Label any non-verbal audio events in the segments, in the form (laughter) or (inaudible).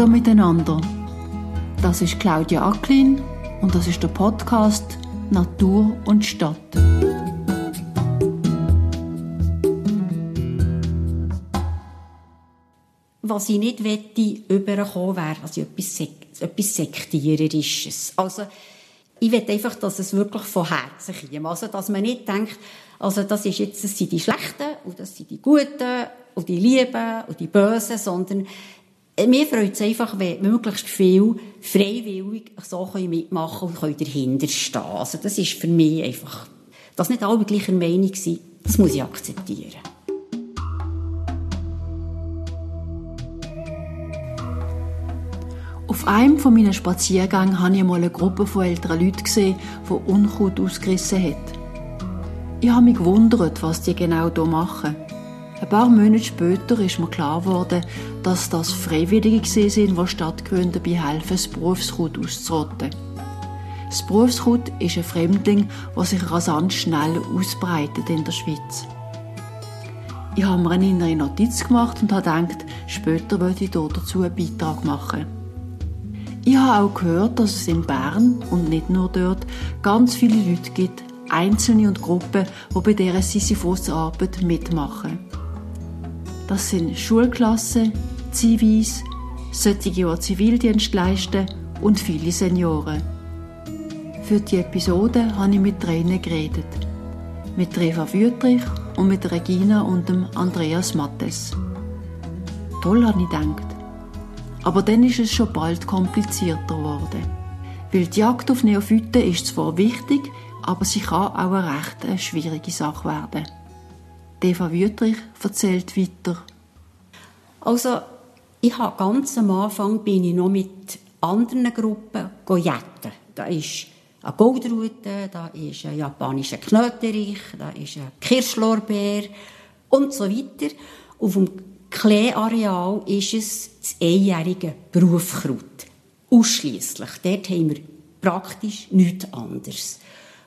Hallo miteinander. Das ist Claudia Acklin und das ist der Podcast Natur und Stadt. Was ich nicht wette, überkommen wäre, also etwas, etwas Sektiererisches. Also, ich will einfach, dass es wirklich von Herzen kommt. Also, dass man nicht denkt, also, das ist jetzt, das sind die Schlechten und das sind die Guten und die Lieben und die Bösen, sondern mir freut es einfach, wenn möglichst viel freiwillig so mitmachen und können dahinter stehen. Also, das ist für mich einfach, dass nicht alle gleicher Meinung sind, das muss ich akzeptieren. Auf einem von meinen Spaziergängen habe ich mal eine Gruppe von älteren Leuten gesehen, die Unkraut ausgerissen hat. Ich habe mich gewundert, was die genau hier machen. Ein paar Monate später ist mir klar geworden, dass das Freiwillige sind, die Stadtgründer dabei helfen, das Berufskraut auszurotten. Das Berufskraut ist ein Fremdling, der sich rasant schnell ausbreitet in der Schweiz. Ich habe mir eine innere Notiz gemacht und habe gedacht, später würde ich dazu einen Beitrag machen. Ich habe auch gehört, dass es in Bern und nicht nur dort ganz viele Leute gibt, Einzelne und Gruppen, die bei dieser Sisyphus-Arbeit mitmachen. Das sind Schulklassen, Zivis, solche, die Zivildienst leisten und viele Senioren. Für die Episode habe ich mit Tränen geredet. Mit Eva Wüttrich und mit Regina und dem Andreas Mattes. Toll, habe ich gedacht. Aber dann ist es schon bald komplizierter geworden. Weil die Jagd auf Neophyten ist zwar wichtig, aber sie kann auch eine recht eine schwierige Sache werden. Eva Wüttrich erzählt weiter. Also, ich habe ganz am Anfang bin ich noch mit anderen Gruppen jetten. Da ist eine Goldrute, da ist ein japanischer Knöterich, da ist ein Kirschlorbeer und so weiter. Auf dem Klee-Areal ist es das einjährige Berufkraut. Ausschließlich. Dort haben wir praktisch nichts anderes.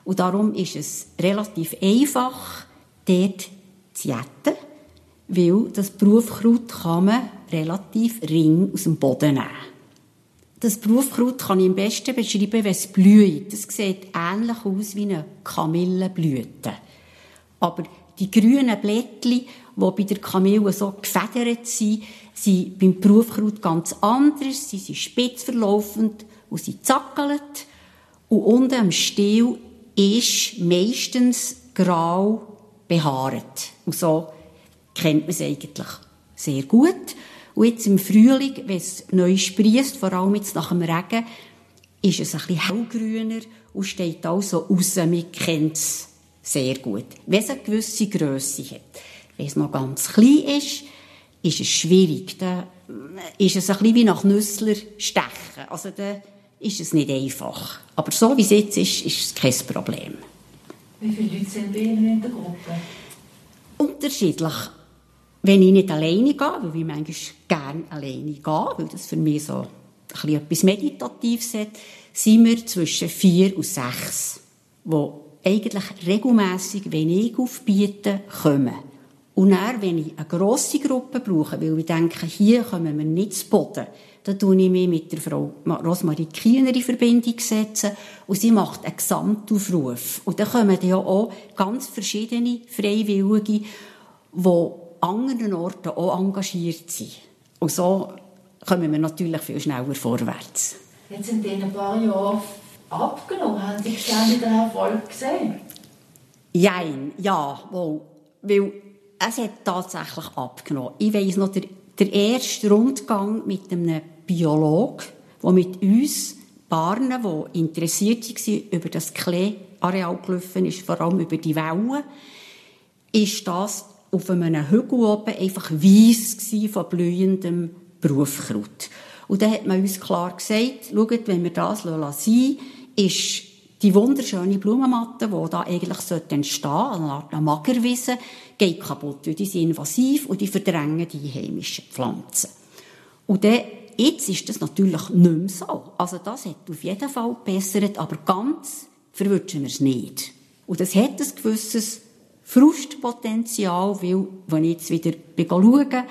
Und darum ist es relativ einfach, dort zu jetten, weil das Berufkraut kann man relativ ring aus dem Boden nehmen. Das Berufkraut kann ich am besten beschreiben, wenn es blüht. Das sieht ähnlich aus wie eine Kamillenblüte. Aber die grünen Blättchen, die bei der Kamille so gefedert sind, sind beim Berufkraut ganz anders. Sie sind spitz verlaufend und sie zackelt. Und unten am Stiel ist meistens grau behaart. Und so kennt man es eigentlich sehr gut. Und jetzt im Frühling, wenn es neu sprießt, vor allem jetzt nach dem Regen, ist es ein bisschen hellgrüner und steht also raus. Man kennt es sehr gut. Wenn es eine gewisse Grösse hat. Wenn es noch ganz klein ist, ist es schwierig. Dann ist es ein bisschen wie nach Nüssler stechen. Also dann ist es nicht einfach. Aber so wie es jetzt ist, ist es kein Problem. Wie viele Leute sind bei in der Gruppe? Unterschiedlich. Wenn ich nicht alleine gehe, weil ich manchmal gerne alleine gehe, weil das für mich so ein etwas Meditatives hat, sind wir zwischen vier und sechs, die eigentlich regelmässig, wenn ich aufbiete, kommen. Und dann, wenn ich eine grosse Gruppe brauche, weil ich denke, hier kommen wir nicht zu Boden, dann tue ich mich mit der Frau Rosmarie Kiener in Verbindung setzen und sie macht einen Gesamtaufruf. Und dann kommen ja auch ganz verschiedene Freiwillige, die an anderen Orten auch engagiert sind. Und so kommen wir natürlich viel schneller vorwärts. Jetzt sind in ein paar Jahren abgenommen. Haben Sie ständig den Erfolg gesehen? Jein, ja, wohl. Weil es hat tatsächlich abgenommen. Ich weiss noch, der, der erste Rundgang mit einem Biologen, der mit uns Barnen, die interessiert waren, über das Klee-Areal gelaufen ist, vor allem über die Wellen, ist das auf einem Hügel oben einfach weiss von blühendem Berufkraut. Und dann hat man uns klar gesagt, schaut, wenn wir das lassen, ist die wunderschöne Blumenmatte, die da eigentlich entstehen sollte, eine Art Magerwiese, geht kaputt, weil die sind invasiv und die verdrängen die heimischen Pflanzen. Und dann, jetzt ist das natürlich nicht mehr so. Also das hat auf jeden Fall gebessert, aber ganz verwünschen wir es nicht. Und das hat ein gewisses Frustpotenzial, weil, wenn ich jetzt wieder schaue,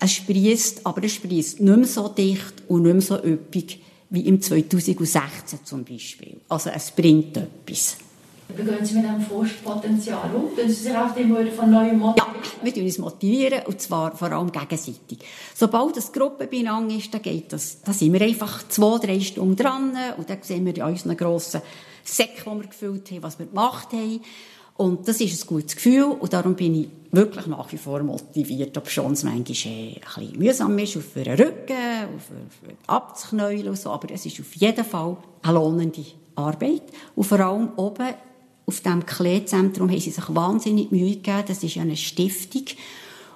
es sprießt, aber es sprießt nicht mehr so dicht und nicht mehr so üppig wie im 2016 zum Beispiel. Also es bringt etwas. Wie gehen Sie mit diesem Frustpotenzial um? Tun Sie sich auch immer von neuem motivieren? Ja, wir uns motivieren, und zwar vor allem gegenseitig. Sobald das Gruppe beieinander ist, dann geht das, da sind wir einfach zwei, drei Stunden dran und dann sehen wir in unseren grossen Säcken, die wir gefüllt haben, was wir gemacht haben. Und das ist ein gutes Gefühl und darum bin ich wirklich nach wie vor motiviert, ob schon es manchmal ein mühsam ist, auf den Rücken, auf, auf abzuknäulen und so, aber es ist auf jeden Fall eine lohnende Arbeit und vor allem oben auf dem Kleezentrum haben sie sich wahnsinnig Mühe gegeben, das ist ja eine Stiftung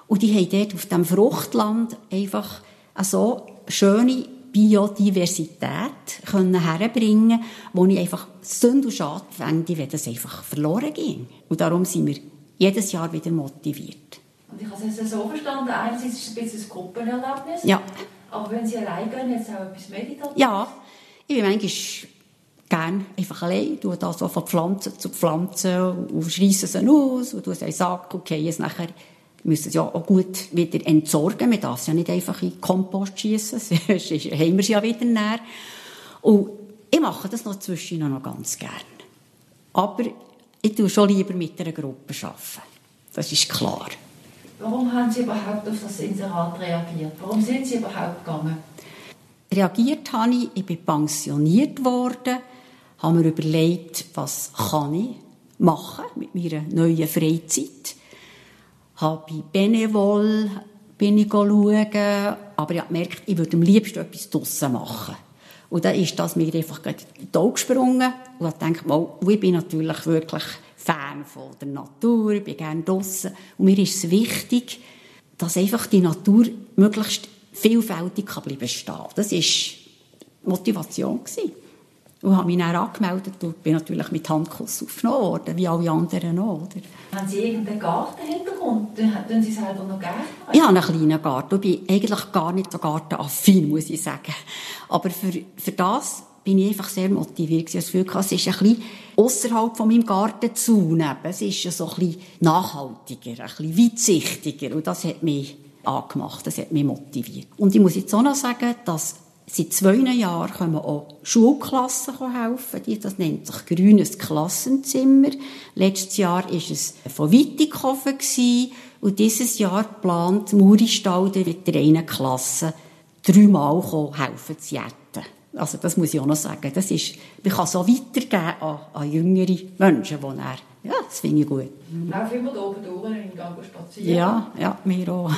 und die haben dort auf dem Fruchtland einfach so schöne Biodiversität können herbringen wo ich einfach Sünde und Schade fände, wenn das einfach verloren ging. Und darum sind wir jedes Jahr wieder motiviert. Und ich habe es so verstanden, einerseits ist es ein bisschen ein Gruppenerlebnis, ja. aber wenn Sie allein gehen, jetzt auch etwas Meditatives? Ja, ich bin manchmal gerne einfach allein, tue da so von Pflanze zu Pflanze und schreisse sie aus und tue sie in den Sack und gehe es nachher müssen es ja auch gut wieder entsorgen. Man darf es ja nicht einfach in den Kompost schießen, (laughs) sonst haben wir es ja wieder näher. Und ich mache das noch zwischendurch noch ganz gerne. Aber ich tue schon lieber mit einer Gruppe arbeiten. Das ist klar. Warum haben Sie überhaupt auf das Inserat reagiert? Warum sind Sie überhaupt gegangen? Reagiert habe ich, ich bin pensioniert worden, habe mir überlegt, was kann ich machen mit meiner neuen Freizeit habe bei Benevol bin ich schauen, aber ich habe gemerkt, ich würde am liebsten etwas draussen machen. Und dann ist das mir einfach in die Augen gesprungen und ich dachte, mal, ich bin natürlich wirklich Fan von der Natur, ich bin gerne draussen und mir ist es wichtig, dass einfach die Natur möglichst vielfältig bleiben stehen. Das war Motivation. Gewesen. Und habe mich dann angemeldet und bin natürlich mit Handkuss aufgenommen worden, wie alle anderen auch. Oder? Haben Sie irgendeinen Gartenhintergrund? Tun Sie selber noch gerne? Ich habe einen kleinen Garten. Ich bin eigentlich gar nicht so gartenaffin, muss ich sagen. Aber für, für das bin ich einfach sehr motiviert. Ich habe das Gefühl, es ist ein bisschen außerhalb von meinem Gartenzaun. Es ist so ein bisschen nachhaltiger, ein bisschen weitsichtiger. Und das hat mich angemacht, das hat mich motiviert. Und ich muss jetzt auch noch sagen, dass Seit zwei Jahren kommen auch Schulklassen helfen. Das nennt sich grünes Klassenzimmer. Letztes Jahr war es von Wittikofen und dieses Jahr plant Muristalde mit der einen Klasse dreimal helfen zu jetten. Also das muss ich auch noch sagen. Das ist, man kann so weitergeben an, an jüngere Menschen, die er, ja, das finde ich gut. Lauf immer da oben durch in Gang spazieren. Ja, ja, mir auch.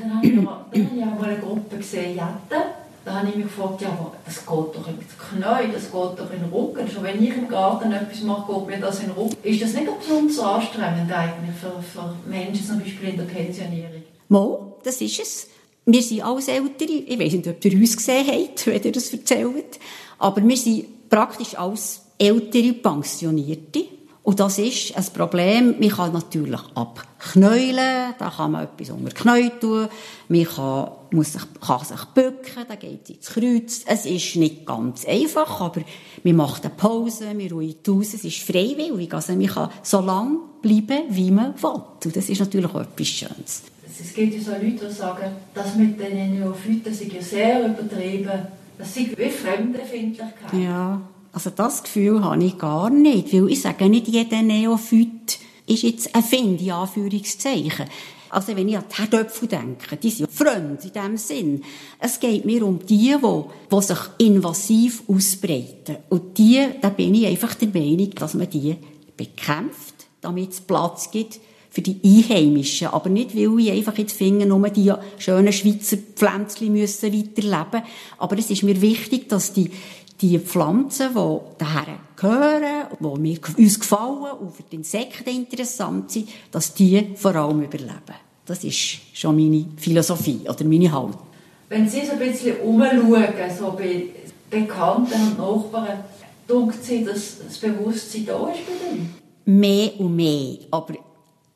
dann habe ich, dann habe ich auch mal eine Gruppe gesehen, Jetten. Da habe ich mich gefragt, ja, aber das geht doch ins Knie, das geht doch in den Rücken. Schon wenn ich im Garten etwas mache, geht mir das in den Rücken. Ist das nicht besonders anstrengend eigentlich für, für Menschen, zum Beispiel in der Pensionierung? Mo, das ist es. Wir sind alles Ältere. Ich weiß nicht, ob ihr uns gesehen habt, (laughs) wenn ihr das erzählt. Aber wir sind praktisch alles ältere Pensionierte. Und das ist ein Problem. Man kann natürlich abknäulen, da kann man etwas unter Knie tun. Man kann, muss sich, kann sich bücken, da geht es ins Kreuz. Es ist nicht ganz einfach, aber man macht eine Pause, man ruht aus, es ist freiwillig. Also man kann so lange bleiben, wie man will. Und das ist natürlich auch etwas Schönes. Es gibt ja so Leute, die sagen, das mit den Neophyten sei ja sehr übertrieben. Das sind wie Fremdenfindlichkeit. Ja. Also das Gefühl habe ich gar nicht, weil ich sage nicht, jeder Neophyt ist jetzt ein Find, in Anführungszeichen. Also wenn ich an die Herdöpfel denke, die sind Freunde in diesem Sinn. Es geht mir um die, die, die sich invasiv ausbreiten. Und die, da bin ich einfach der Meinung, dass man die bekämpft, damit es Platz gibt für die Einheimischen. Aber nicht, weil ich einfach jetzt finde, nur die schönen Schweizer Pflänzchen müssen weiterleben. Aber es ist mir wichtig, dass die die Pflanzen, die daher gehören, die mir, uns gefallen und für die Insekten interessant sind, dass die vor allem überleben. Das ist schon meine Philosophie oder meine Haltung. Wenn Sie so ein bisschen umschauen, so bei Bekannten und Nachbarn, denkt Sie, dass das Bewusstsein da ist bei Ihnen? Mehr und mehr, aber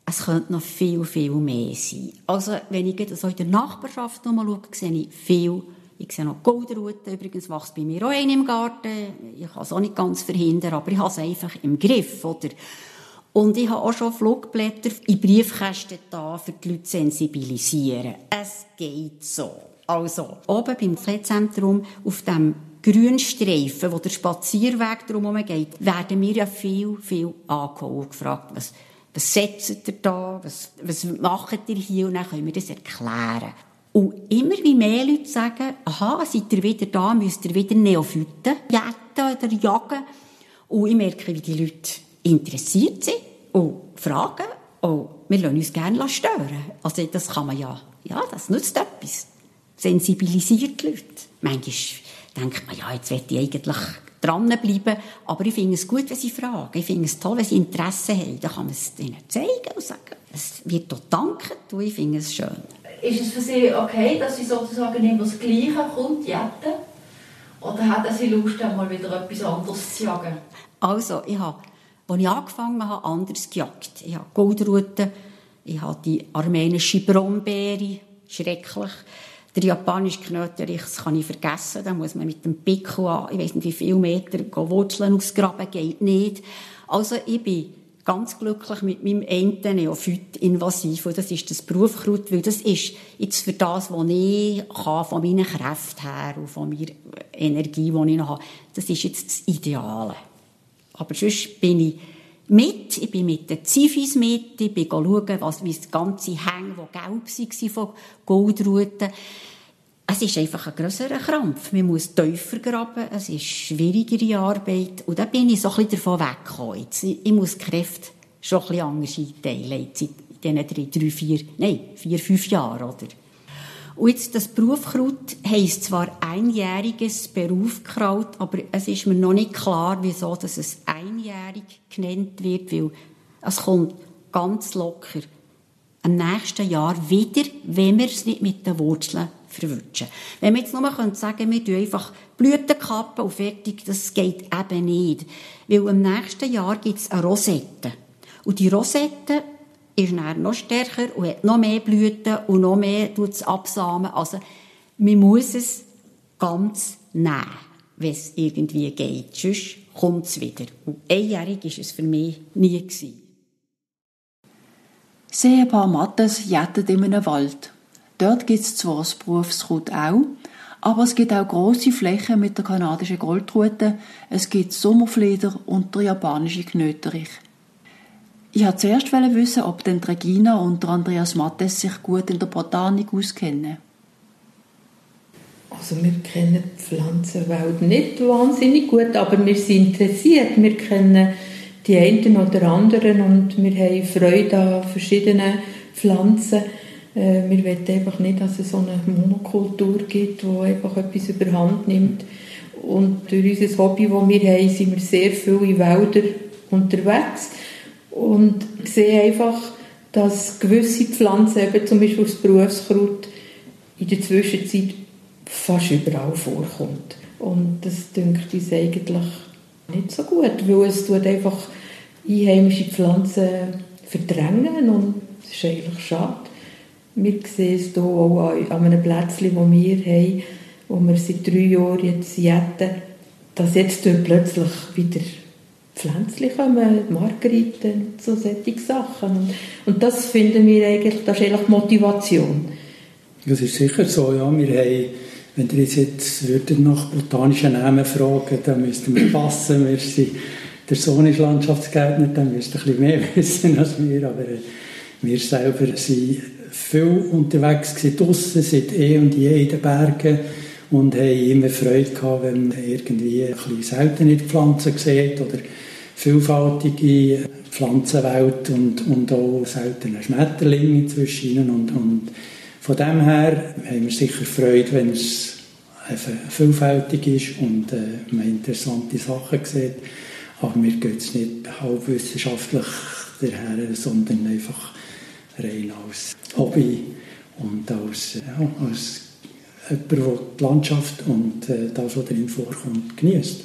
es könnte noch viel, viel mehr sein. Also, wenn ich so in der Nachbarschaft schaue, sehe ich viel ich sehe noch Goldenrute, übrigens wächst bei mir auch eine im Garten. Ich kann es auch nicht ganz verhindern, aber ich habe es einfach im Griff, oder? Und ich habe auch schon Flugblätter in Briefkästen da, für die Leute sensibilisieren. Es geht so. Also, oben beim Pflegezentrum auf dem Grünstreifen, wo der Spazierweg drumherum geht, werden wir ja viel, viel angeholt und gefragt, was, was setzt ihr da, was, was macht ihr hier? Und dann können wir das erklären. Und immer wie mehr Leute sagen, aha, seid ihr wieder da, müsst ihr wieder Neophyten jetten oder jagen. Und ich merke, wie die Leute interessiert sind und fragen. Und wir lassen uns gerne stören. Also das kann man ja, ja, das nützt etwas. Sensibilisiert die Leute. Manchmal denkt man, ja, jetzt möchte ich eigentlich dranbleiben. Aber ich finde es gut, wenn sie fragen. Ich finde es toll, wenn sie Interesse haben. Dann kann man es ihnen zeigen und sagen, es wird dort danken und ich finde es schön. Ist es für Sie okay, dass Sie sozusagen immer das Gleiche kommt, jetten? Oder hat Sie Lust, einmal wieder etwas anderes zu jagen? Also, ich habe, als ich angefangen habe, anders gejagt. Ich habe Goldruten, ich habe die armenische Brombeere, schrecklich. Der japanische Knöterich, das kann ich vergessen. Da muss man mit dem Pickel an, ich weiß nicht wie viele Meter, Wurzeln ausgraben, geht nicht. Also ich bin ganz glücklich mit meinem einen Neophyt invasiv. Und das ist das Berufkraut, weil das ist jetzt für das, was ich kann, von meinen Kräften her und von meiner Energie, die ich noch habe, das ist jetzt das Ideale. Aber sonst bin ich mit, ich bin mit den Zivis mit, ich bin schauen, was, wie das ganze Hänge, die gelb waren von Goldruten. Es ist einfach ein grösserer Krampf. Man muss tiefer graben, es ist schwierigere Arbeit. Und da bin ich so ein davon weggekommen. Jetzt, ich muss die Kräfte schon ein anders einteilen, jetzt in diesen drei, drei, vier, nein, vier, fünf Jahren, oder? Und jetzt, das Berufkraut heisst zwar einjähriges Berufkraut, aber es ist mir noch nicht klar, wieso dass es einjährig genannt wird, weil es kommt ganz locker im nächsten Jahr wieder, wenn wir es nicht mit den Wurzeln verwünschen. Wenn wir jetzt nur sagen können, wir tun einfach Blütenkappen und fertig, das geht eben nicht. Weil im nächsten Jahr gibt es eine Rosette. Und die Rosette ist dann noch stärker und hat noch mehr Blüten und noch mehr tut absamen. Also, man muss es ganz nehmen, wenn es irgendwie geht. Sonst kommt es wieder. Und einjährig war es für mich nie. Gewesen. Seepaar Mattes jettet in einem Wald. Dort gibt es zwar das Berufskraut auch, aber es gibt auch große Flächen mit der kanadischen Goldrute, es gibt Sommerfleder und der japanische Knöterich. Ich wollte zuerst wissen, ob denn Regina und Andreas Mattes sich gut in der Botanik auskennen. Also wir kennen die Pflanzenwelt nicht wahnsinnig gut, aber wir sind interessiert. Wir kennen die einen oder anderen und wir haben Freude an verschiedenen Pflanzen. Äh, wir wollen einfach nicht, dass es so eine Monokultur gibt, die einfach etwas überhand nimmt. Und durch unser Hobby, das wir haben, sind wir sehr viel in Wäldern unterwegs und sehe einfach, dass gewisse Pflanzen, eben zum Beispiel das Berufskraut, in der Zwischenzeit fast überall vorkommt. Und das dünkt uns eigentlich nicht so gut, weil es tut einfach einheimische Pflanzen verdrängen und das ist eigentlich schade. Wir sehen es hier auch an einem Plätzchen, das wir haben, wo wir seit drei Jahren jetzt jetten, dass jetzt plötzlich wieder Pflänzchen kommen, Margeriten, so solche Sachen. Und, das finden wir eigentlich, das ist eigentlich Motivation. Das ist sicher so, ja. Wir haben, wenn ihr uns jetzt nach botanischen Namen fragen, dann müssten wir passen. Wir sind, der Sohn ist Landschaftsgärtner, dann müsst ihr ein bisschen mehr (laughs) wissen als wir. Aber äh, wir selber sind viel unterwegs gewesen, draussen, seit eh und je in den Bergen und haben immer Freude gehabt, wenn man irgendwie ein bisschen seltene Pflanzen sieht oder vielfältige Pflanzenwelt und, und auch seltene Schmetterlinge zwischen und, und von dem her haben wir sicher Freude, wenn es vielfältig ist und äh, man interessante Sachen sieht. Aber mir geht es nicht halbwissenschaftlich daher, sondern einfach rein als Hobby und als, ja, als jemand, der die Landschaft und äh, das, was darin vorkommt, genießt.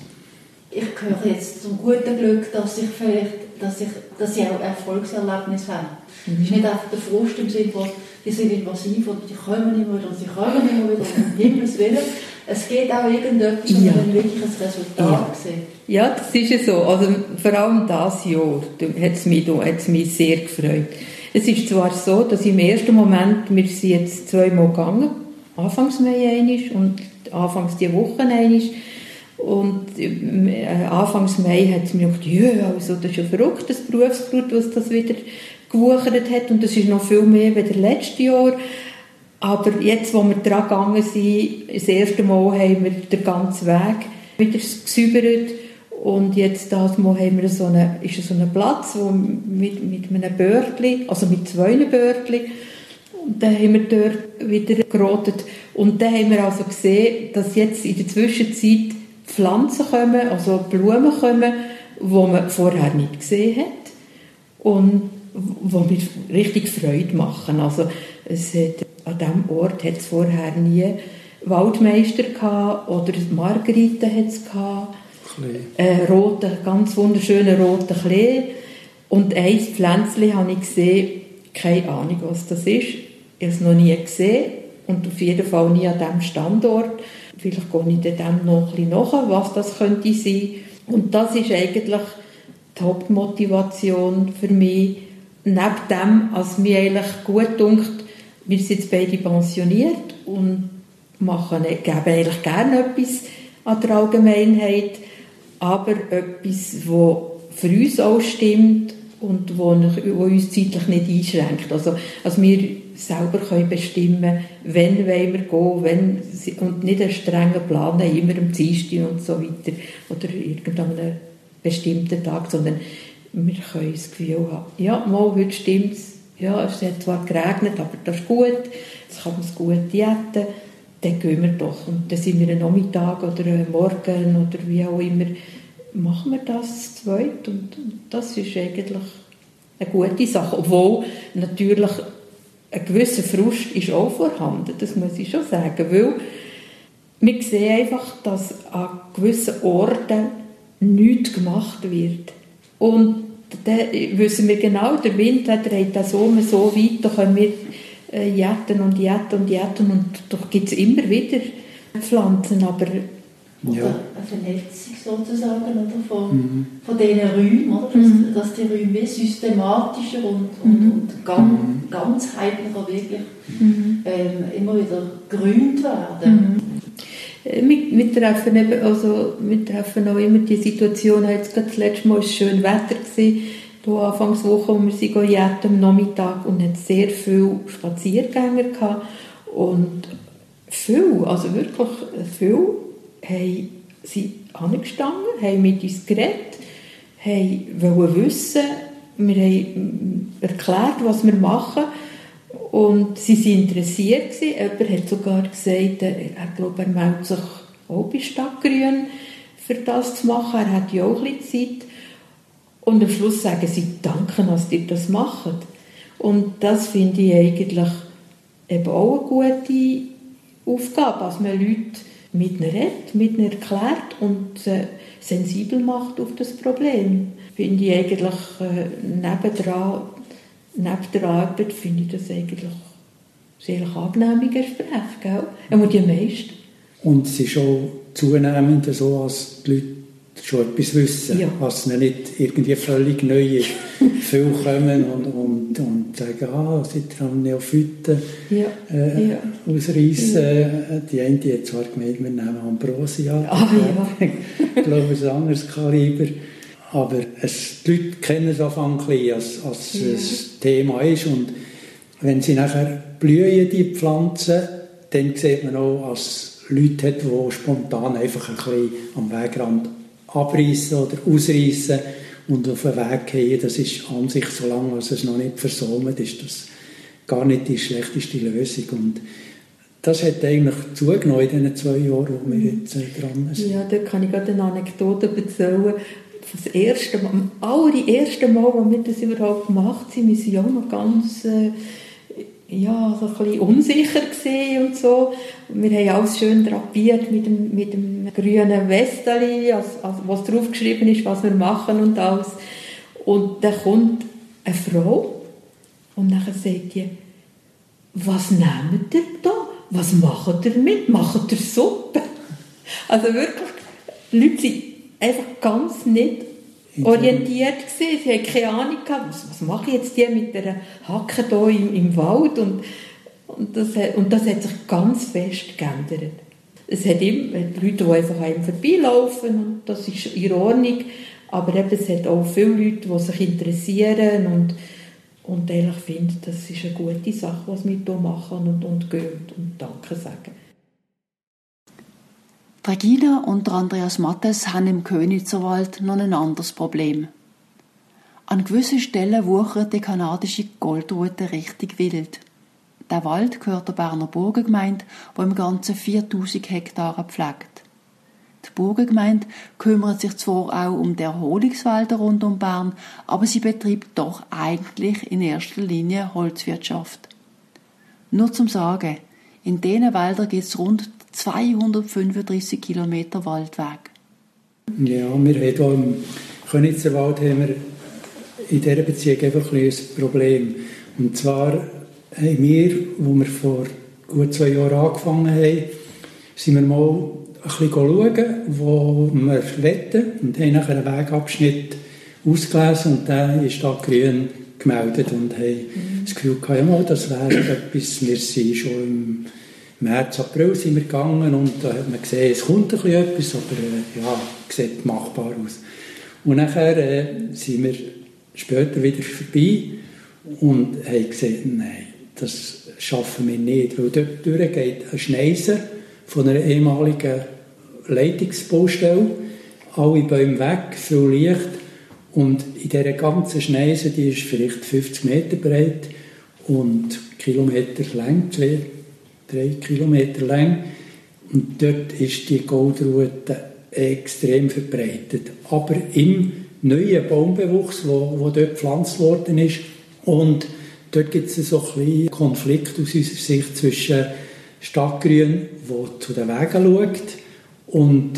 Ich höre jetzt zum guten Glück, dass ich vielleicht, dass ich, dass ich auch Erfolgserlebnis habe. Mhm. Es ist nicht einfach der Frust im Sinne von, die sind invasiv oder die kommen immer wieder und sie kommen immer wieder, um (laughs) Himmels Willen. es geht auch irgendetwas, ja. man wirklich ein Resultat ja. sieht. Ja, das ist ja so. Also, vor allem dieses Jahr hat es mich, hat's mich sehr gefreut. Es ist zwar so, dass im ersten Moment, wir sind jetzt zweimal gegangen, Anfangs Mai einig und Anfangs die Woche einig, und äh, Anfangs Mai hat es mir gedacht, ja, also das ist ja verrückt, das Berufsblut, was das wieder gewuchert hat. Und das ist noch viel mehr als letztes Jahr. Aber jetzt, wo wir dran gegangen sind, das erste Mal haben wir den ganzen Weg wieder gesäubert und jetzt das Mal haben wir so eine, ist so ein Platz wo mit, mit einem Bördli, also mit zwei Bördli. Und dann haben wir dort wieder gerotet und dann haben wir also gesehen, dass jetzt in der Zwischenzeit Pflanzen kommen, also Blumen kommen, die man vorher nicht gesehen hat. Und die mir richtig Freude machen. Also es hat, an diesem Ort hat es vorher nie Waldmeister gehabt, oder Margarite hat es gehabt, äh, rote, ganz wunderschöne rote Klee und ein Pflänzchen habe ich gesehen, keine Ahnung was das ist, ich habe es noch nie gesehen und auf jeden Fall nie an diesem Standort. Vielleicht gehe ich dem noch ein bisschen nach, was das könnte sein. Und das ist eigentlich die Hauptmotivation für mich, neben dem, als mir eigentlich gut dunkt, wir sind jetzt beide pensioniert und machen, geben eigentlich gerne etwas an der Allgemeinheit, aber etwas, das für uns auch stimmt und wo, uns zeitlich nicht einschränkt. Also, also wir selber können bestimmen, wann wollen wir gehen, wenn, und nicht einen strengen Plan haben, immer am Dienstag und so weiter, oder irgendeinem bestimmten Tag, sondern wir können das Gefühl haben, ja, mal, heute stimmt es, ja, es hat zwar geregnet, aber das ist gut, jetzt kann man es gut diäten, dann gehen wir doch. Und dann sind wir am Nachmittag oder Morgen oder wie auch immer, machen wir das zweit. Und das ist eigentlich eine gute Sache. Obwohl natürlich ein gewisser Frust ist auch vorhanden, das muss ich schon sagen, weil wir sehen einfach, dass an gewissen Orten nichts gemacht wird. Und dann wissen wir genau, der Wind der dreht das um so weit, da können wir äh, jetten und jetten und jetten und doch gibt es immer wieder Pflanzen, aber ja. Oder eine Vernetzung sozusagen oder, von, mhm. von diesen Räumen, oder? Dass, mhm. dass die Räume systematischer und, und, mhm. und ganz, mhm. ganzheitlicher wirklich mhm. ähm, immer wieder gerühmt werden. Wir, wir, treffen eben, also, wir treffen auch immer die Situation, jetzt gerade das letzte Mal war es schön Wetter, gewesen, hier Anfangswoche, wo wir sind am Nachmittag und hatten sehr viele Spaziergänger gehabt und viel, also wirklich viel, haben sie angestanden, haben mit uns geredet, wollten wissen, wir haben erklärt, was wir machen und sie waren interessiert. Jemand hat sogar gesagt, er, glaube, er meldet sich auch bei Stadtgrün für das zu machen. Er hat ja auch ein bisschen Zeit. Und am Schluss sagen sie, danke, dass ihr das macht. Und das finde ich eigentlich eben auch eine gute Aufgabe, dass man Leute mit ihnen redet, mit ihnen erklärt und äh, sensibel macht auf das Problem. Finde ich eigentlich äh, neben der Arbeit finde ich das eigentlich sehr angenehme Gespräche, gell? Einmal die meisten. Und es ist auch zunehmend so, dass die Leute schon etwas wissen, ja. was ihnen nicht irgendwie völlig neu ist. (laughs) Viele kommen und, und, und sagen, ah, ihr am Neophyten ja. Äh, ja. ausreißen. Ja. Die eine die hat zwar gemeint, wir nehmen Ambrosia, ah, ja. (laughs) ich glaube, es ist ein anderes Kaliber. Aber es, die Leute kennen es ein als, als ja. ein Thema ist. Und wenn sie nachher blühen, die Pflanzen, dann sieht man auch, als Leute hat, die spontan einfach ein bisschen am Wegrand abreißen oder ausreißen und auf den Weg gehen. Das ist an sich, solange es noch nicht versäumt ist, das gar nicht die schlechteste Lösung. Und das hat eigentlich zugenommen in den zwei Jahren, wo wir jetzt äh, dran sind. Ja, da kann ich gerade eine Anekdote erzählen das erste Mal, am allerersten Mal, als wir das überhaupt gemacht haben, wir waren ja noch ganz äh, ja, so ein bisschen unsicher und so. wir haben alles schön drapiert mit dem, mit dem grünen Westeli, also, was drauf geschrieben ist, was wir machen und alles. Und dann kommt eine Frau und dann sagt die, was nehmt ihr da? Was macht ihr mit? Macht ihr Suppe? Also wirklich, die Leute sind einfach ganz nicht orientiert gewesen. Sie hatten keine Ahnung gehabt, was, was mache ich jetzt die mit der Hacke hier im, im Wald und, und, das, und das hat sich ganz fest geändert. Es hat immer Leute, die einfach einem vorbeilaufen und das ist in Ordnung, aber eben, es hat auch viele Leute, die sich interessieren und, und eigentlich finden, das ist eine gute Sache, was wir hier machen und, und gehen und Danke sagen. Regina und Andreas Mattes haben im Königserwald noch ein anderes Problem. An gewissen Stellen wuchert die kanadische Goldrute richtig wild. Der Wald gehört der Berner Burgengemeinde, wo im Ganzen 4000 Hektare pflegt. Die Burgengemeinde kümmert sich zwar auch um die Erholungswälder rund um Bern, aber sie betreibt doch eigentlich in erster Linie Holzwirtschaft. Nur zum Sagen, in diesen Wäldern gibt es rund 235 Kilometer Waldweg. Ja, wir haben hier im Königserwald haben wir in dieser Beziehung einfach ein, ein Problem. Und zwar haben wir, wo wir vor gut zwei Jahren angefangen haben, sind wir mal ein bisschen schauen, wo wir wetten und haben nachher einen Wegabschnitt ausgelesen und der ist da grün gemeldet und haben mhm. das Gefühl gehabt, ja, das wäre etwas, wir sind schon im März, April sind wir gegangen und da hat man gesehen, es kommt ein bisschen etwas, aber äh, ja, sieht machbar aus. Und nachher äh, sind wir später wieder vorbei und haben gesagt, nein, das schaffen wir nicht, weil dort geht ein Schneiser von einer ehemaligen Leitungsbaustelle, alle Bäume weg, viel Licht und in dieser ganzen Schneise, die ist vielleicht 50 Meter breit und Kilometer lang, drei Kilometer lang. Und dort ist die Goldrute extrem verbreitet. Aber im neuen Baumbewuchs, wo, wo dort gepflanzt worden ist. Und dort gibt es so ein bisschen Konflikt aus unserer Sicht zwischen Stadtgrün, wo zu den Wegen schaut, und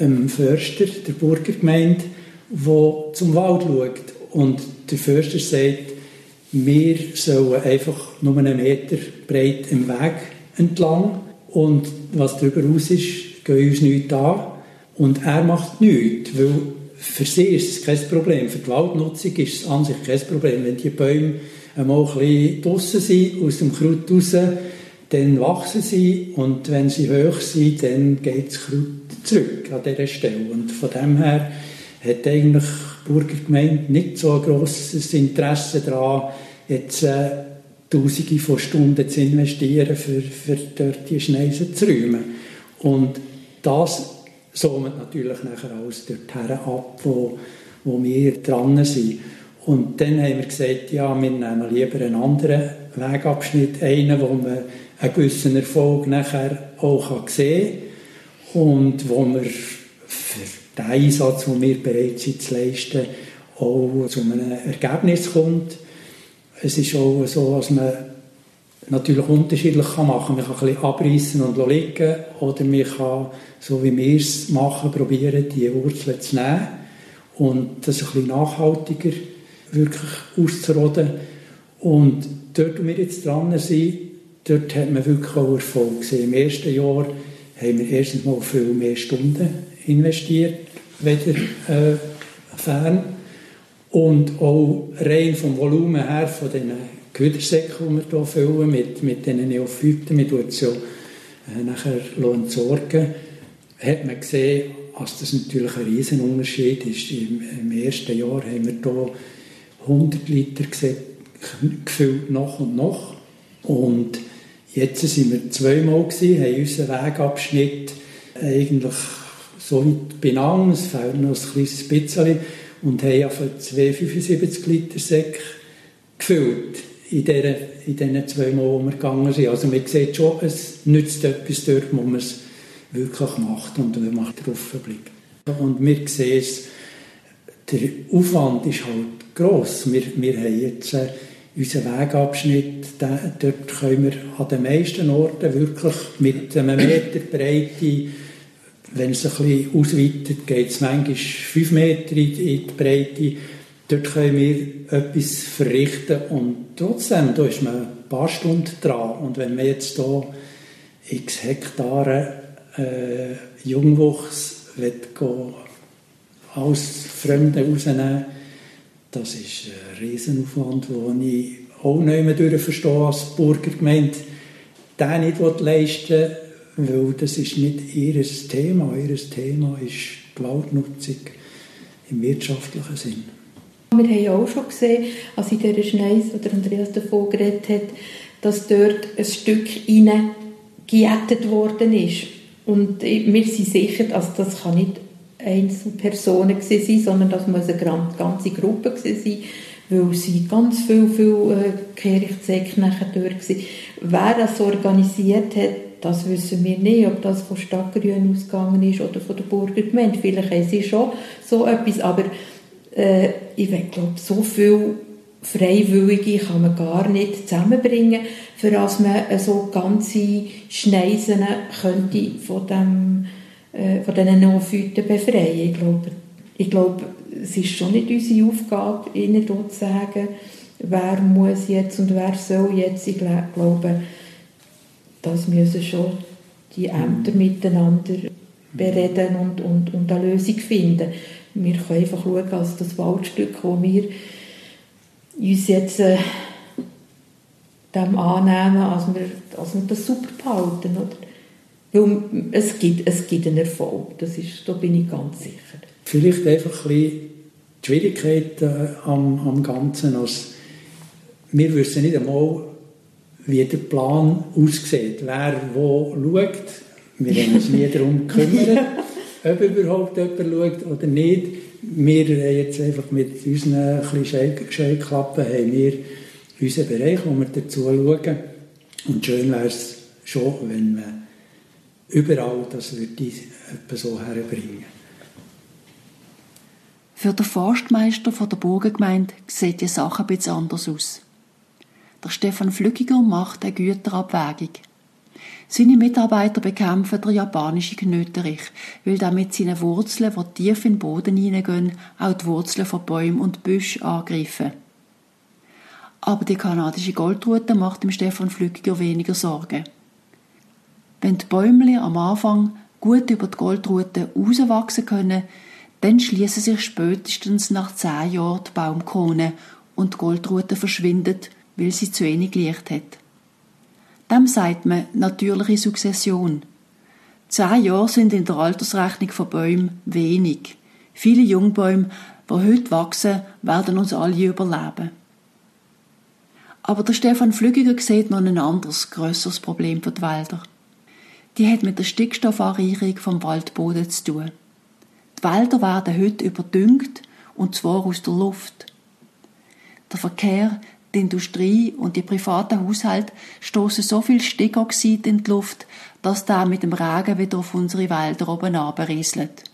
dem Förster der Burgergemeinde, wo zum Wald schaut. Und der Förster sagt, wir sollen einfach nur einen Meter breit im Weg entlang und was darüber raus ist, gehen uns nichts an. Und er macht nichts, weil für sie ist es kein Problem. Für die Waldnutzung ist es an sich kein Problem. Wenn die Bäume einmal ein bisschen draussen sind, aus dem Kraut raus, dann wachsen sie und wenn sie hoch sind, dann geht das Kraut zurück an dieser Stelle. Und von dem her hat eigentlich die Burgergemeinde nicht so ein grosses Interesse daran, jetzt äh, Tausende von Stunden zu investieren, für, für dort die Schneisen zu räumen. Und das somit natürlich nachher alles dorthin ab, wo, wo wir dran sind. Und dann haben wir gesagt, ja, wir nehmen lieber einen anderen Wegabschnitt, einen, wo man einen gewissen Erfolg nachher auch sehen kann und wo wir für den Einsatz, den wir bereit sind zu leisten, auch zu einem Ergebnis kommt. Es ist auch so, dass man natürlich unterschiedlich kann machen kann. Man kann ein bisschen abreißen und liegen oder man kann, so wie wir es machen, probieren, die Wurzeln zu nehmen und das ein bisschen nachhaltiger wirklich auszuroden. Und dort, wo wir jetzt dran sind, dort hat man wirklich auch Erfolg gesehen. Im ersten Jahr haben wir erstens mal viel mehr Stunden investiert, weder äh, fern. Und auch rein vom Volumen her, von den Gewüdersäcken, die wir hier füllen, mit, mit diesen Neophyten, tun es ja äh, nachher entsorgen, hat man gesehen, dass das natürlich ein Riesenunterschied ist. Im, Im, ersten Jahr haben wir hier 100 Liter gefüllt, noch und noch. Und jetzt sind wir zweimal gewesen, haben unseren Wegabschnitt eigentlich so weit benannt, es fehlt noch ein kleines bisschen, und haben auf zwei 75 Liter Säcke gefüllt in, der, in diesen zwei Mal, wo wir gegangen sind. Also man sieht schon, es nützt etwas dort, wo man es wirklich macht und wenn man drauf bleibt. Und wir sehen es, der Aufwand ist halt gross. Wir, wir haben jetzt äh, unseren Wegabschnitt, den, dort können wir an den meisten Orten wirklich mit einem Meter Breite wenn es ein bisschen ausweitet, geht es manchmal fünf Meter in die Breite. Dort können wir etwas verrichten und trotzdem, da ist man ein paar Stunden dran. Und wenn man jetzt hier x Hektare äh, Jungwuchs will alles Fremde rausnehmen, das ist ein Riesenaufwand, den ich auch nicht mehr verstehe als Burgergemeinde, den nicht leisten will, weil das ist nicht ihr Thema. Ihr Thema ist Gewaltnutzung im wirtschaftlichen Sinn. Wir haben auch schon gesehen, als in dieser Schneis, wo der Andreas davon geredet hat, dass dort ein Stück hineingejettet worden ist. Und wir sind sicher, also das nicht Einzelpersonen sein, sondern das muss eine ganze Gruppe sein, weil sie ganz viel, viel äh, Kirchzecke nachher waren. Wer das organisiert hat, das wissen wir nicht, ob das von Stadtgrün ausgegangen ist oder von der Burgergemeinde. Vielleicht haben sie schon so etwas, aber äh, ich glaube, so viel Freiwillige kann man gar nicht zusammenbringen, für dass man so ganze Schneisen könnte von, dem, äh, von diesen Neophyten befreien. Ich glaube, ich glaube, es ist schon nicht unsere Aufgabe, ihnen dort zu sagen, wer muss jetzt und wer soll jetzt. Ich glaube, das müssen schon die Ämter miteinander bereden und, und, und eine Lösung finden. Wir können einfach schauen, dass das Waldstück, wo wir uns jetzt äh, dem annehmen, als wir, als wir das super behalten. Oder? Weil es gibt, es gibt einen Erfolg, das ist, da bin ich ganz sicher. Vielleicht einfach ein bisschen die Schwierigkeit äh, am, am Ganzen, als wir wissen nicht einmal, wie der Plan aussieht, wer wo schaut. Wir haben uns nie darum (laughs) gekümmert, ob überhaupt jemand schaut oder nicht. Wir haben jetzt einfach mit unseren Scheuklappen haben wir unseren Bereich, wo wir dazu schauen. Und schön wäre es schon, wenn man überall das würde so herbringen Für den Forstmeister der Burgengemeinde sieht die Sache ein bisschen anders aus. Der Stefan Flückiger macht eine Güterabwägung. Seine Mitarbeiter bekämpfen den japanischen Knöterich, weil er mit seinen Wurzeln, die tief in den Boden hineingehen, auch die Wurzeln von Bäumen und Büschen angreifen. Aber die kanadische Goldrute macht dem Stefan Flückiger weniger Sorgen. Wenn die Bäume am Anfang gut über die Goldrute rauswachsen können, dann schließen sich spätestens nach zehn Jahren die Baumkrone und die Goldrute verschwindet weil sie zu wenig Licht hat. Dem sagt man natürliche Sukzession. Zehn Jahre sind in der Altersrechnung von Bäumen wenig. Viele Jungbäume, die heute wachsen, werden uns alle überleben. Aber der Stefan Flügiger sieht noch ein anderes, grösseres Problem für die Wälder. Die hat mit der Stickstoffanreicherung vom Waldboden zu tun. Die Wälder werden heute überdüngt, und zwar aus der Luft. Der Verkehr die Industrie und die privaten Haushalte stoßen so viel Stickoxid in die Luft, dass da mit dem Regen wieder auf unsere Wälder oben abrieselt.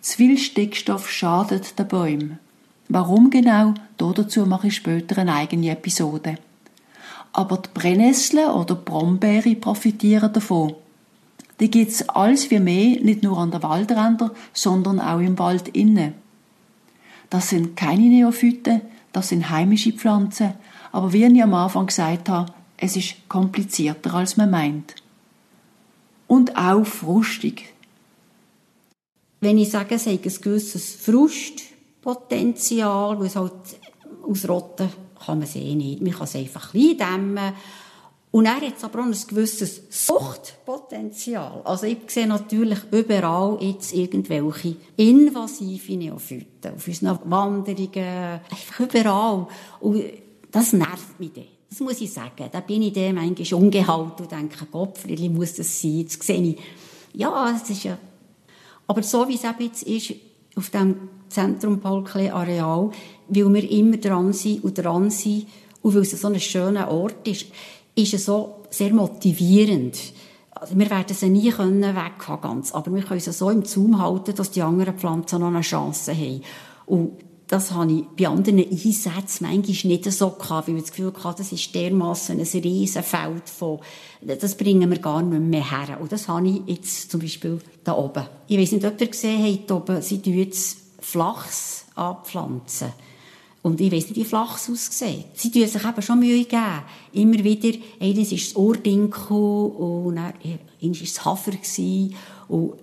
Zu viel Stickstoff schadet den Bäumen. Warum genau? Dazu mache ich später eine eigene Episode. Aber die Brennnesseln oder Brombeere profitieren davon. Die gibt's alles wie mehr, nicht nur an der Waldränder, sondern auch im Wald innen. Das sind keine Neophyten, das sind heimische Pflanzen, aber wie ich am Anfang gesagt habe, es ist komplizierter, als man meint. Und auch frustig. Wenn ich sage, es hat ein gewisses Frustpotenzial, weil es halt ausrotten kann man es eh nicht. Man kann es einfach klein dämmen und er hat aber auch ein gewisses Suchtpotenzial. Also ich sehe natürlich überall jetzt irgendwelche invasive Neophyten auf unseren Wanderungen, einfach überall. Und das nervt mich dann. Das muss ich sagen. Da bin ich dann manchmal ungehalten und denke, Gott, vielleicht muss das sein. Jetzt sehe ich, ja, es ist ja... Aber so wie es eben jetzt ist, auf dem Zentrum Paul Klee Areal, weil wir immer dran sind und dran sind und weil es so ein schöner Ort ist, ist es so sehr motivierend. Also wir werden sie nie können weghaben, ganz, aber wir können sie so im Zaum halten, dass die anderen Pflanzen noch eine Chance haben. Und das habe ich bei anderen Einsätzen manchmal nicht so gehabt, weil ich das Gefühl hatte, das ist dermassen ein riesen Feld von, das bringen wir gar nicht mehr her. Und das habe ich jetzt zum Beispiel da oben. Ich weiß nicht, ob ihr gesehen habt, oben, sie tun jetzt Flachs anpflanzen. Und ich weiß nicht, wie flach es aussieht. Sie tun sich eben schon Mühe geben. Immer wieder, eines ist das Ohrdinkel und dann, eines war es Hafer. Und,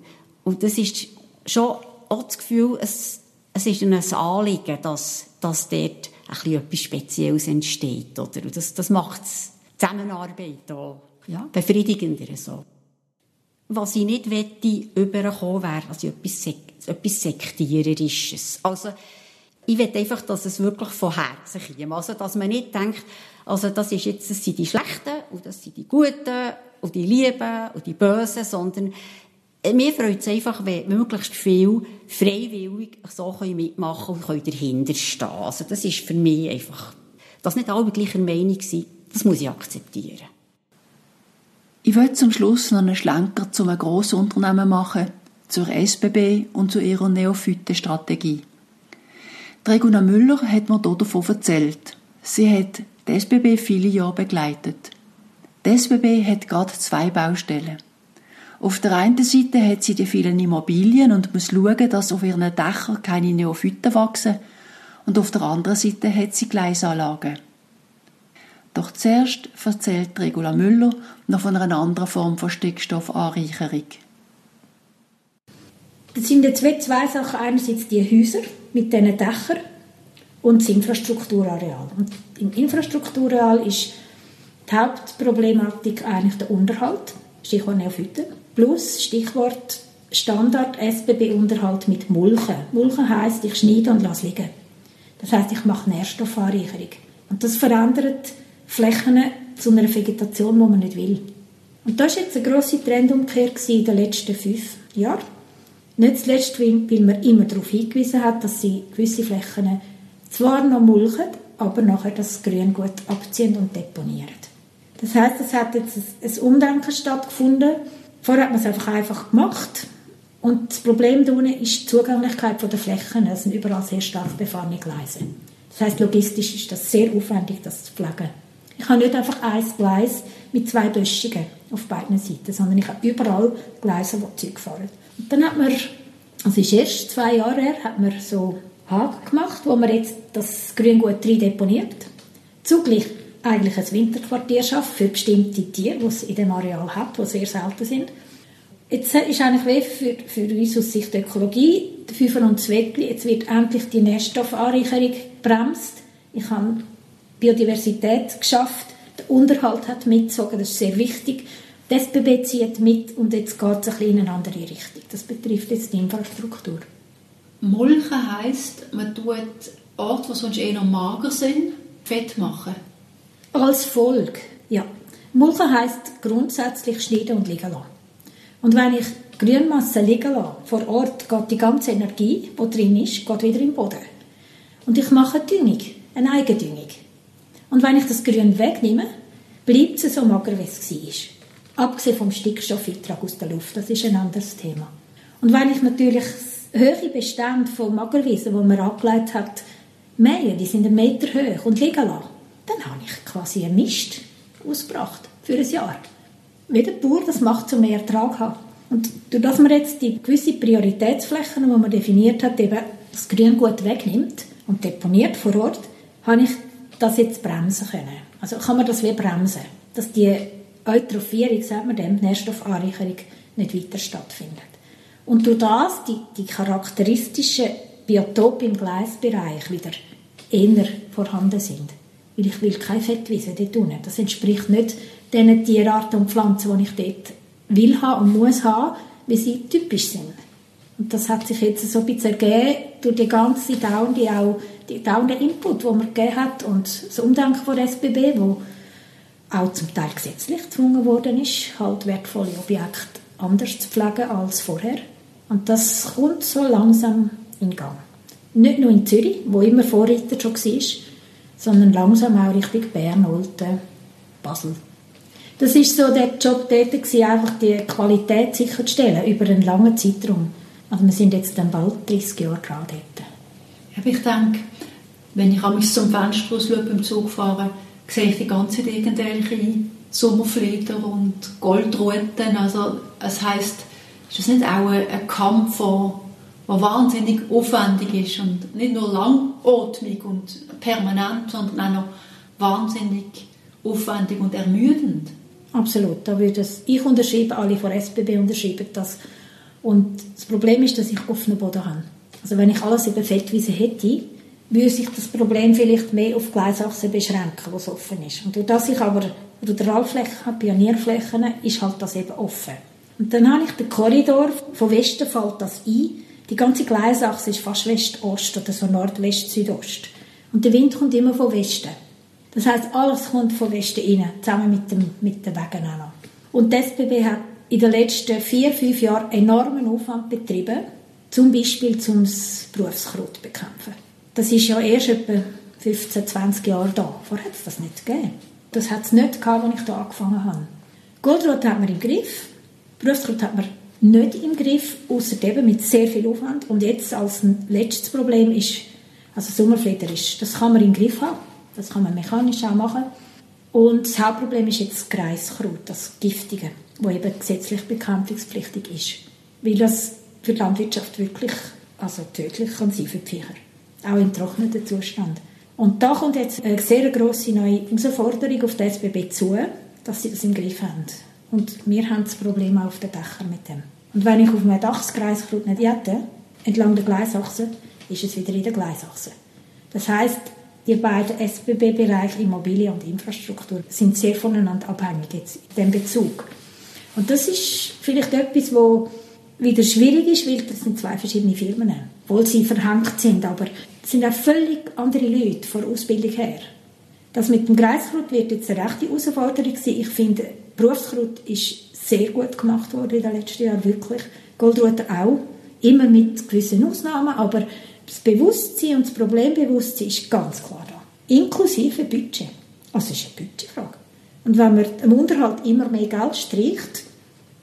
und das ist schon auch das Gefühl, es, es ist ein Anliegen, dass, dass dort ein bisschen etwas Spezielles entsteht. Oder? Und das, das macht die Zusammenarbeit auch ja, befriedigender. So. Was ich nicht wette, überkommen wäre, also etwas, Sek etwas Sektiererisches. Also, ich will einfach, dass es wirklich von Herzen kommt. Also, dass man nicht denkt, also, das ist jetzt, das sind die Schlechten und das sind die Guten und die Lieben und die Bösen, sondern äh, mir freut es einfach, wenn möglichst viel freiwillig so mitmachen können und dahinter stehen Also das ist für mich einfach, dass nicht alle gleicher Meinung sind, das muss ich akzeptieren. Ich will zum Schluss noch einen Schlenker zu einem Grossunternehmen machen, zur SBB und zu ihrer Neophytenstrategie. Reguna Müller hat mir hier davon erzählt. Sie hat die SBB viele Jahre begleitet. Die SBB hat gerade zwei Baustellen. Auf der einen Seite hat sie die vielen Immobilien und muss schauen, dass auf ihren Dächern keine Neophyten wachsen. Und auf der anderen Seite hat sie Gleisanlagen. Doch zuerst erzählt Regula Müller noch von einer anderen Form von Stickstoffanreicherung. Das sind jetzt zwei Sachen. Einerseits die Häuser mit diesen Dächern und das Infrastrukturareal. Und im Infrastrukturareal ist die Hauptproblematik eigentlich der Unterhalt, Stichwort Neophyten. Plus Stichwort Standard SBB-Unterhalt mit Mulchen. Mulchen heisst, ich schneide und lasse liegen. Das heisst, ich mache Nährstoffanreicherung. Und das verändert Flächen zu einer Vegetation, die man nicht will. Und das war jetzt eine grosse Trendumkehr in den letzten fünf Jahren. Nicht zuletzt, weil man immer darauf hingewiesen hat, dass sie gewisse Flächen zwar noch mulchen, aber nachher das Grün gut abziehen und deponieren. Das heißt, es hat jetzt ein Umdenken stattgefunden Vorher hat man es einfach einfach gemacht. Und das Problem da ist die Zugänglichkeit der Flächen. Es sind überall sehr stark befahrene Gleise. Das heißt, logistisch ist das sehr aufwendig, das zu pflegen. Ich habe nicht einfach ein Gleis mit zwei Böschungen auf beiden Seiten, sondern ich habe überall Gleise, die Zeug fahren. Und dann hat man, also ist erst zwei Jahre her, hat man so Haken gemacht, wo man jetzt das Grüngut rein deponiert. Zugleich eigentlich ein Winterquartier schafft für bestimmte Tiere, die es in dem Areal hat, die sehr selten sind. Jetzt ist eigentlich für, für uns aus Sicht der Ökologie der Fünfer und Zweckli, jetzt wird endlich die Nährstoffanreicherung bremst. Ich habe Biodiversität geschafft, der Unterhalt hat mitgezogen, das ist sehr wichtig. Die SBB zieht mit und jetzt geht es ein bisschen in eine andere Richtung. Das betrifft jetzt die Infrastruktur. Mulchen heisst, man tut Orte, die sonst eher mager sind, fett machen. Als Folge, ja. Mulchen heisst grundsätzlich schneiden und liegen lassen. Und wenn ich Grünmasse liegen lasse, vor Ort geht die ganze Energie, die drin ist, geht wieder im Boden. Und ich mache eine Düngung, eine Eigendüngung. Und wenn ich das Grün wegnehme, bleibt es so mager, wie es war. Abgesehen vom Stickstoffeintrag aus der Luft, das ist ein anderes Thema. Und wenn ich natürlich höhere Bestände von Magerwiesen, die man angelegt hat, mähe, die sind einen Meter hoch und liegen lasse, dann habe ich quasi einen Mist ausgebracht für ein Jahr. Wie der Bauer das macht, um mehr Ertrag haben. Und durch dass man jetzt die gewisse Prioritätsflächen, die man definiert hat, eben das Grüngut wegnimmt und deponiert vor Ort, habe ich das jetzt bremsen können. Also kann man das wie bremsen, dass die Eutrophierung, sagt man dem, Nährstoffanreicherung nicht weiter stattfindet. Und durch das die, die charakteristischen Biotope im Gleisbereich wieder eher vorhanden sind weil ich will keine Fettwiese dort unten. Das entspricht nicht den Tierarten und Pflanzen, die ich dort will haben und muss haben, wie sie typisch sind. Und das hat sich jetzt so ein bisschen ergeben durch die ganze dauernde, auch die dauernde Input, den man gegeben hat und das Umdenken von SBB, wo auch zum Teil gesetzlich gezwungen worden ist, halt wertvolle Objekte anders zu pflegen als vorher. Und das kommt so langsam in Gang. Nicht nur in Zürich, wo immer Vorreiter schon war, sondern langsam auch Richtung Bern, Olten, Basel. Das ist so der Job dort einfach die Qualität sicherzustellen über einen langen Zeitraum. Also wir sind jetzt dann bald 30 Jahre dran dort. Ich denke, wenn ich mich zum Fenster ausschaue beim Zugfahren, sehe ich die ganze Zeit irgendwelche Sommerflieder und Goldruten. Also es heisst, ist das nicht auch ein Kampf was wahnsinnig aufwendig ist und nicht nur langatmig und permanent, sondern auch noch wahnsinnig aufwendig und ermüdend. Absolut. Da würde ich unterschreibe, alle von SBB unterschreiben das. Und das Problem ist, dass ich offenen Boden habe. Also wenn ich alles über Feldwiese hätte, würde sich das Problem vielleicht mehr auf Gleisachsen beschränken, wo es offen ist. Und durch das ich aber Ruderalflächen habe, Pionierflächen, ist halt das eben offen. Und dann habe ich den Korridor, von Westen fällt das ein. Die ganze Gleisachse ist fast West-Ost oder so Nordwest-Südost. Und der Wind kommt immer von Westen. Das heißt, alles kommt von Westen rein, zusammen mit, dem, mit den Wegen auch noch. Und die SBB hat in den letzten vier, fünf Jahren enormen Aufwand betrieben, zum Beispiel zum Berufskraut bekämpfen. Das ist ja erst etwa 15, 20 Jahre da. Vorher hat es das nicht gegeben. Das hat es nicht gehabt, als ich da angefangen habe. Goldrot hat man im Griff, Berufskraut hat man nicht im Griff, außer eben mit sehr viel Aufwand. Und jetzt als letztes Problem ist, also Sommerfleder ist, das kann man im Griff haben. Das kann man mechanisch auch machen. Und das Hauptproblem ist jetzt das Kreiskraut, das Giftige, wo eben gesetzlich bekämpfungspflichtig ist. Weil das für die Landwirtschaft wirklich also tödlich kann sein für die Viecher. Auch im trockenen Zustand. Und da kommt jetzt eine sehr grosse neue Herausforderung auf die SBB zu, dass sie das im Griff haben. Und wir haben das Problem auch auf den Dächern mit dem. Und wenn ich auf einem Dach das Kreiskraut nicht hätte, entlang der Gleisachse, ist es wieder in der Gleisachse. Das heißt, die beiden SBB-Bereiche Immobilie und Infrastruktur sind sehr voneinander abhängig jetzt in diesem Bezug. Und das ist vielleicht etwas, wo wieder schwierig ist, weil das sind zwei verschiedene Firmen, obwohl sie verhängt sind, aber sind auch völlig andere Leute von der Ausbildung her. Das mit dem Kreiskrut wird jetzt eine rechte Herausforderung sein. Ich finde, Berufskrut ist sehr gut gemacht worden in den letzten Jahren, wirklich. Goldruter auch, immer mit gewissen Ausnahmen, aber das Bewusstsein und das Problembewusstsein ist ganz klar da. Inklusive Budget. Also es ist eine Budgetfrage. Und wenn man im Unterhalt immer mehr Geld streicht,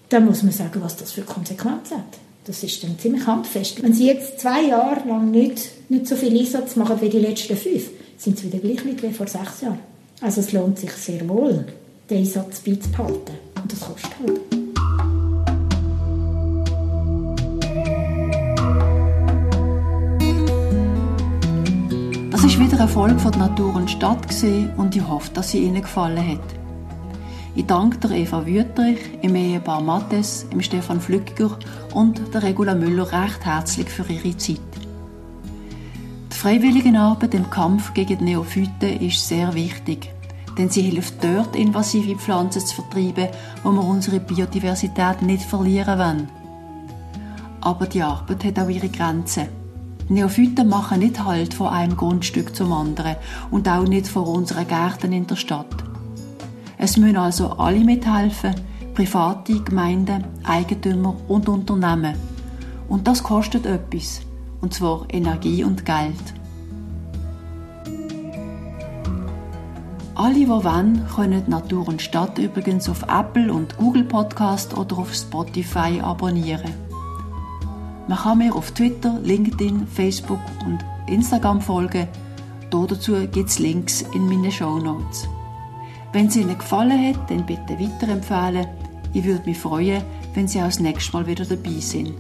dann muss man sagen, was das für Konsequenzen hat. Das ist dann ziemlich handfest. Wenn Sie jetzt zwei Jahre lang nicht, nicht so viel Einsatz machen wie die letzten fünf, sind Sie wieder gleich nicht wie vor sechs Jahren. Also es lohnt sich sehr wohl, den Einsatz beizubehalten. Und das kostet halt. Das war wieder eine Folge von Natur und Stadt und ich hoffe, dass sie Ihnen gefallen hat. Ich danke der Eva Wüterich, im Ehepaar Mattes, dem Stefan Flückger und der Regula Müller recht herzlich für ihre Zeit. Die Freiwilligenarbeit im Kampf gegen die Neophyten ist sehr wichtig, denn sie hilft dort, invasive Pflanzen zu vertreiben, wo wir unsere Biodiversität nicht verlieren wollen. Aber die Arbeit hat auch ihre Grenzen. Neophyten machen nicht Halt von einem Grundstück zum anderen und auch nicht vor unseren Gärten in der Stadt. Es müssen also alle mithelfen, private Gemeinden, Eigentümer und Unternehmen. Und das kostet etwas, und zwar Energie und Geld. Alle, die wollen, können Natur und Stadt übrigens auf Apple und Google Podcast oder auf Spotify abonnieren. Man kann mir auf Twitter, LinkedIn, Facebook und Instagram folgen. Dazu gibt es Links in meinen Show Notes. Wenn es Ihnen gefallen hat, dann bitte weiterempfehlen. Ich würde mich freuen, wenn Sie auch das nächste Mal wieder dabei sind.